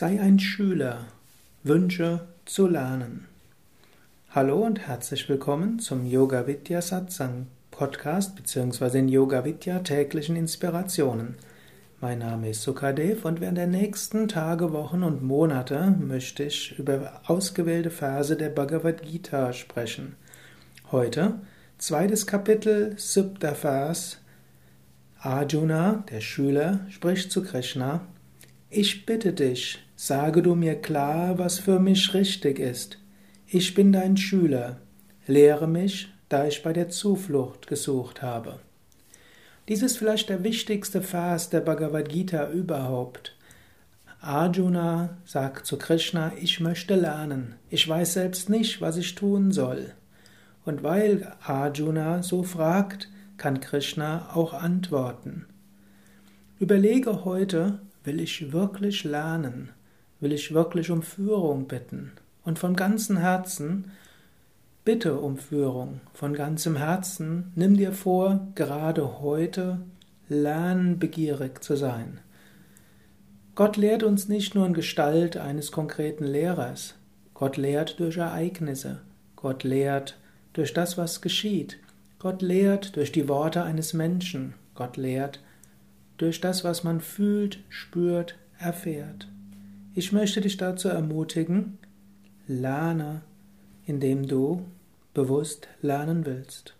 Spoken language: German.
Sei ein Schüler. Wünsche zu lernen. Hallo und herzlich willkommen zum Yoga Vidya Satsang Podcast bzw. den Yoga Vidya täglichen Inspirationen. Mein Name ist Sukadev und während der nächsten Tage, Wochen und Monate möchte ich über ausgewählte Verse der Bhagavad Gita sprechen. Heute zweites Kapitel, siebter Vers. Arjuna, der Schüler, spricht zu Krishna ich bitte dich, sage du mir klar, was für mich richtig ist. Ich bin dein Schüler. Lehre mich, da ich bei der Zuflucht gesucht habe. Dies ist vielleicht der wichtigste Vers der Bhagavad Gita überhaupt. Arjuna sagt zu Krishna, ich möchte lernen, ich weiß selbst nicht, was ich tun soll. Und weil Arjuna so fragt, kann Krishna auch antworten. Überlege heute, Will ich wirklich lernen? Will ich wirklich um Führung bitten? Und von ganzem Herzen bitte um Führung. Von ganzem Herzen nimm dir vor, gerade heute lernbegierig zu sein. Gott lehrt uns nicht nur in Gestalt eines konkreten Lehrers. Gott lehrt durch Ereignisse. Gott lehrt durch das, was geschieht. Gott lehrt durch die Worte eines Menschen. Gott lehrt durch das, was man fühlt, spürt, erfährt. Ich möchte dich dazu ermutigen, lerne, indem du bewusst lernen willst.